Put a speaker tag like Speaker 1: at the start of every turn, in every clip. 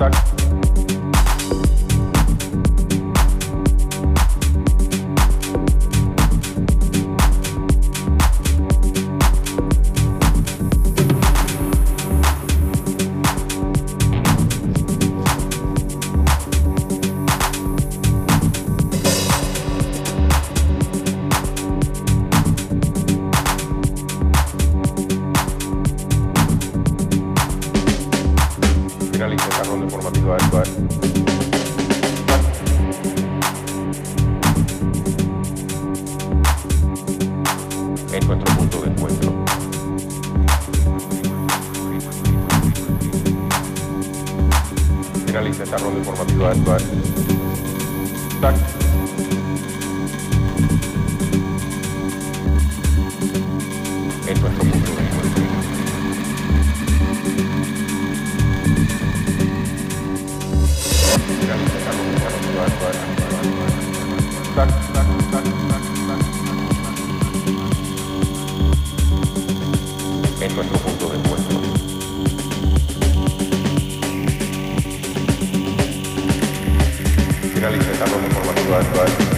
Speaker 1: en nuestro punto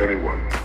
Speaker 1: anyone.